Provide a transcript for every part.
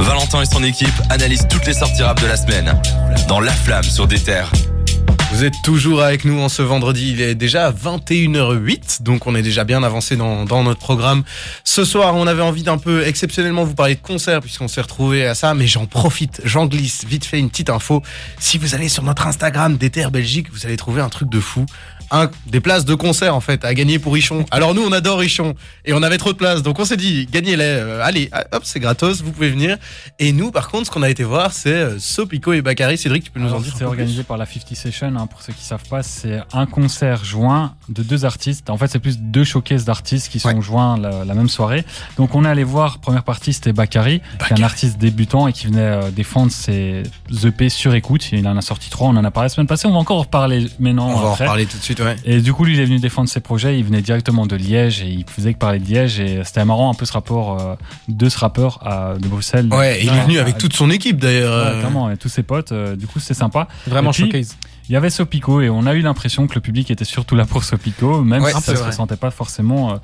Valentin et son équipe analysent toutes les sorties rap de la semaine dans La Flamme sur des terres. Vous êtes toujours avec nous en ce vendredi, il est déjà 21h08, donc on est déjà bien avancé dans, dans notre programme. Ce soir, on avait envie d'un peu exceptionnellement vous parler de concert puisqu'on s'est retrouvé à ça, mais j'en profite, j'en glisse vite fait une petite info. Si vous allez sur notre Instagram d'Ether Belgique, vous allez trouver un truc de fou un, des places de concert en fait à gagner pour Richon. Alors nous on adore Richon et on avait trop de places donc on s'est dit gagnez-les. Euh, allez hop c'est gratos vous pouvez venir. Et nous par contre ce qu'on a été voir c'est euh, Sopico et Bakary. Cédric tu peux nous en dire C'est organisé par la 50 Session hein, pour ceux qui savent pas c'est un concert joint de deux artistes. En fait c'est plus deux showcases d'artistes qui sont joints la, même soirée. Donc on est allé voir première partie c'était Bakary, qui est un artiste débutant et qui venait euh, défendre ses EP sur écoute. Il en a sorti trois on en a parlé la semaine passée on va encore en reparler maintenant. On va en reparler tout de suite et du coup, lui, il est venu défendre ses projets. Il venait directement de Liège et il faisait que parler de Liège. Et c'était marrant un peu ce rapport euh, de ce rappeur à, de Bruxelles. Ouais, il est venu avec toute son équipe d'ailleurs. Ouais, clairement, et tous ses potes. Euh, du coup, c'était sympa. Vraiment showcase. Il y avait Sopico et on a eu l'impression que le public était surtout là pour Sopico, même si ça se ressentait pas forcément. Euh.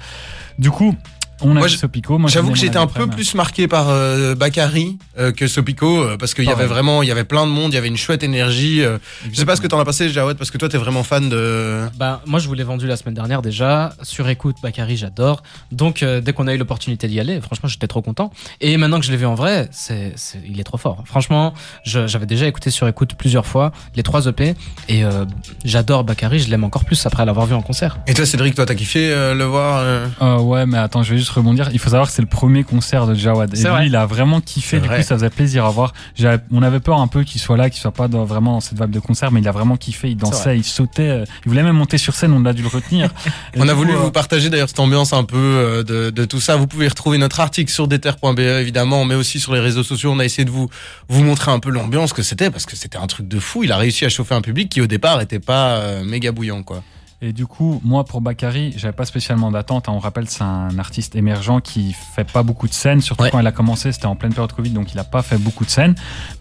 Du coup, on a moi, Sopico. J'avoue que j'étais un peu plus marqué par euh, Bakary euh, que Sopico euh, parce qu'il y avait vraiment, il y avait plein de monde, il y avait une chouette énergie. Euh. je sais pas ce que t'en as passé, Jawad, parce que toi t'es vraiment fan de. Bah moi je vous l'ai vendu la semaine dernière déjà. Sur écoute, Bakary, j'adore. Donc dès qu'on a eu l'opportunité d'y aller, franchement j'étais trop content. Et maintenant que je l'ai vu en vrai, c'est, il est trop fort. Franchement, j'avais déjà écouté sur écoute plusieurs fois les trois EP et j'adore Bakary. Je l'aime encore plus après l'avoir vu en concert. Et toi Cédric, toi t'as kiffé le voir Ouais, mais attends, je vais juste rebondir. Il faut savoir que c'est le premier concert de Jawad. Et lui, il a vraiment kiffé. Du coup, ça faisait plaisir à voir. On avait peur un peu qu'il soit là, qu'il soit pas vraiment dans cette vague de concert, mais il a vraiment kiffé. Il dansait, il sautait. Euh, il voulait même monter sur scène. On a dû le retenir. on a voulu euh, vous partager d'ailleurs cette ambiance un peu euh, de, de, tout ça. Vous pouvez retrouver notre article sur deter.be évidemment, mais aussi sur les réseaux sociaux. On a essayé de vous vous montrer un peu l'ambiance que c'était parce que c'était un truc de fou. Il a réussi à chauffer un public qui au départ était pas méga bouillant quoi. Et du coup, moi pour Bakary, j'avais pas spécialement d'attente. Hein. On rappelle, c'est un artiste émergent qui fait pas beaucoup de scènes. Surtout quand il a commencé, c'était en pleine période Covid, donc il a pas fait beaucoup de scènes.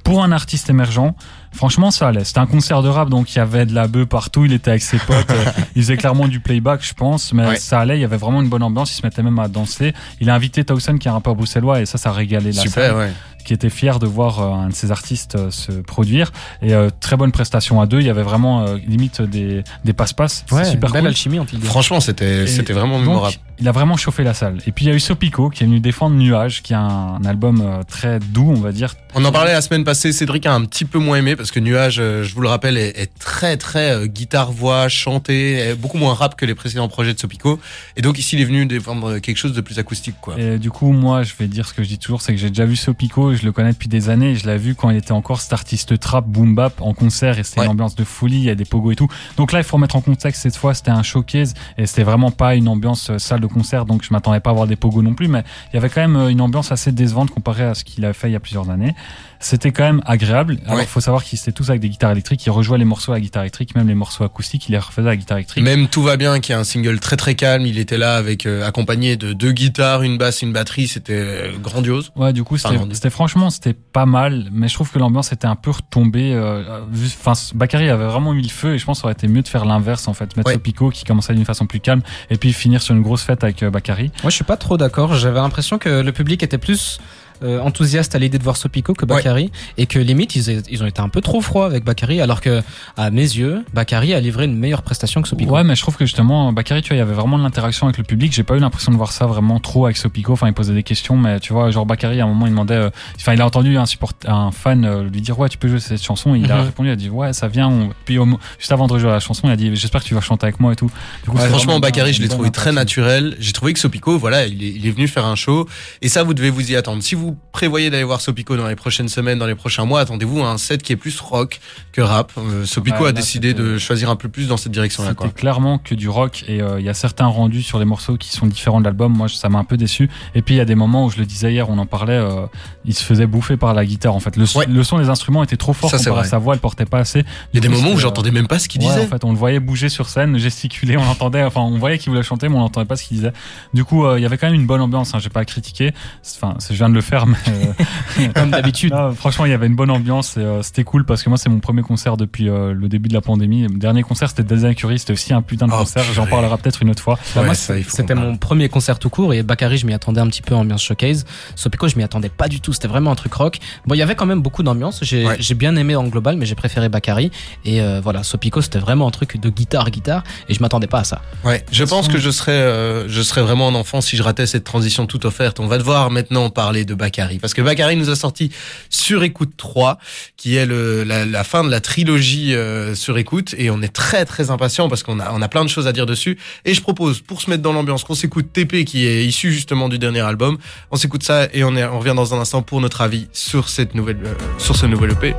Pour un artiste émergent, franchement, ça allait. C'était un concert de rap, donc il y avait de la bœuf partout. Il était avec ses potes. Euh, il faisait clairement du playback, je pense, mais ça allait. Il y avait vraiment une bonne ambiance. Il se mettait même à danser. Il a invité Towson, qui est un rappeur bruxellois, et ça, ça régalait la Super, Ouais qui était fier de voir euh, un de ces artistes euh, se produire. Et euh, très bonne prestation à deux. Il y avait vraiment limite des, des passe-passe. Ouais, super belle alchimie entre Franchement, c'était c'était vraiment mémorable. Il a vraiment chauffé la salle. Et puis il y a eu Sopico qui est venu défendre Nuage, qui est un, album très doux, on va dire. On en parlait la semaine passée. Cédric a un petit peu moins aimé parce que Nuage, je vous le rappelle, est, très très guitare-voix, chanté, beaucoup moins rap que les précédents projets de Sopico. Et donc ici, il est venu défendre quelque chose de plus acoustique, quoi. Et du coup, moi, je vais dire ce que je dis toujours, c'est que j'ai déjà vu Sopico je le connais depuis des années. Je l'ai vu quand il était encore cet artiste trap boom bap en concert et c'était une ambiance de folie. Il y a des pogos et tout. Donc là, il faut remettre en contexte cette fois, c'était un showcase et c'était vraiment pas une ambiance euh, salle de concert. Donc je m'attendais pas à voir des pogos non plus, mais il y avait quand même euh, une ambiance assez décevante comparée à ce qu'il a fait il y a plusieurs années c'était quand même agréable. Alors, il faut savoir qu'ils étaient tous avec des guitares électriques. Ils rejouaient les morceaux à la guitare électrique, même les morceaux acoustiques, ils les refaisaient à la guitare électrique. Même Tout va bien, qui est un single très très calme. Il était là avec euh, accompagné de deux guitares, une basse, une batterie. C'était euh, grandiose. Ouais, du coup, c'était franchement, c'était pas mal. Mais je trouve que l'ambiance était un peu retombée. Euh, enfin, Bakary avait vraiment mis le feu et je pense que ça aurait été mieux de faire l'inverse en fait, mettre ouais. Pico qui commençait d'une façon plus calme et puis finir sur une grosse fête avec Bakary. Moi, je suis pas trop d'accord. J'avais l'impression que le public était plus euh, enthousiaste à l'idée de voir Sopico que Bakary et que limite ils, ils, ont été un peu trop froids avec Bakary alors que à mes yeux Bakary a livré une meilleure prestation que Sopico. Ouais mais je trouve que justement Bakary tu vois il y avait vraiment de l'interaction avec le public. J'ai pas eu l'impression de voir ça vraiment trop avec Sopico. Enfin il posait des questions mais tu vois genre Bakary à un moment il demandait euh, enfin il a entendu un support un fan euh, lui dire ouais tu peux jouer cette chanson. Et il a mhm. répondu il a dit ouais ça vient. Puis juste avant de jouer à la chanson il a dit j'espère que tu vas chanter avec moi et tout. Du coup, franchement Bakary je l'ai trouvé très naturel. J'ai trouvé que Sopico voilà il est, il est venu faire un show. Et ça vous devez vous y attendre. Si vous prévoyez d'aller voir Sopico dans les prochaines semaines, dans les prochains mois, attendez-vous à un set qui est plus rock que rap. Euh, Sopico a décidé de choisir un peu plus dans cette direction-là. C'était clairement que du rock et euh, il y a certains rendus sur les morceaux qui sont différents de l'album. Moi, ça m'a un peu déçu. Et puis il y a des moments où je le disais hier, on en parlait, euh, il se faisait bouffer par la guitare. En fait, le, son des instruments était trop fort. Ça, sa voix, elle portait pas assez. Il y a des moments où j'entendais même pas ce qu'il disait. En fait, on le voyait bouger sur scène, gesticuler, on entendait, enfin, on voyait qu'il voulait chanter, mais on n'entendait pas ce qu'il disait. Du coup, il y avait quand même une bonne ambiance. Hein, J'ai pas à critiquer. Enfin, je viens de le faire mais euh, Comme d'habitude. franchement, il y avait une bonne ambiance et euh, c'était cool parce que moi, c'est mon premier concert depuis euh, le début de la pandémie. Le dernier concert, c'était Design Curie, c'était aussi un putain de Oh, concert. J'en parlerai peut-être une autre fois. Bah, Ouais, moi, c'était mon premier concert tout court et Bakary, je m'y attendais un petit peu ambiance showcase. Sopico, je m'y attendais pas du tout. C'était vraiment un truc rock. Bon, il y avait quand même beaucoup d'ambiance. J'ai Ouais. j'ai bien aimé en global, mais j'ai préféré Bakary. Et euh, voilà, Sopico, c'était vraiment un truc de guitare, guitare. Et je m'attendais pas à ça. Ouais, je pense que je serais, euh, je serais vraiment un enfant si je ratais cette transition toute offerte. On va devoir maintenant parler de Bakary parce que Bakary nous a sorti Sur Écoute 3, qui est le, la, la fin de la trilogie euh, Sur Écoute, et on est très très impatient parce qu'on a, on a plein de choses à dire dessus. Et je propose, pour se mettre dans l'ambiance, qu'on s'écoute TP qui est issu justement du dernier album. On s'écoute ça et on, est, on revient dans un instant pour notre avis sur cette nouvelle, euh, sur ce nouvel EP.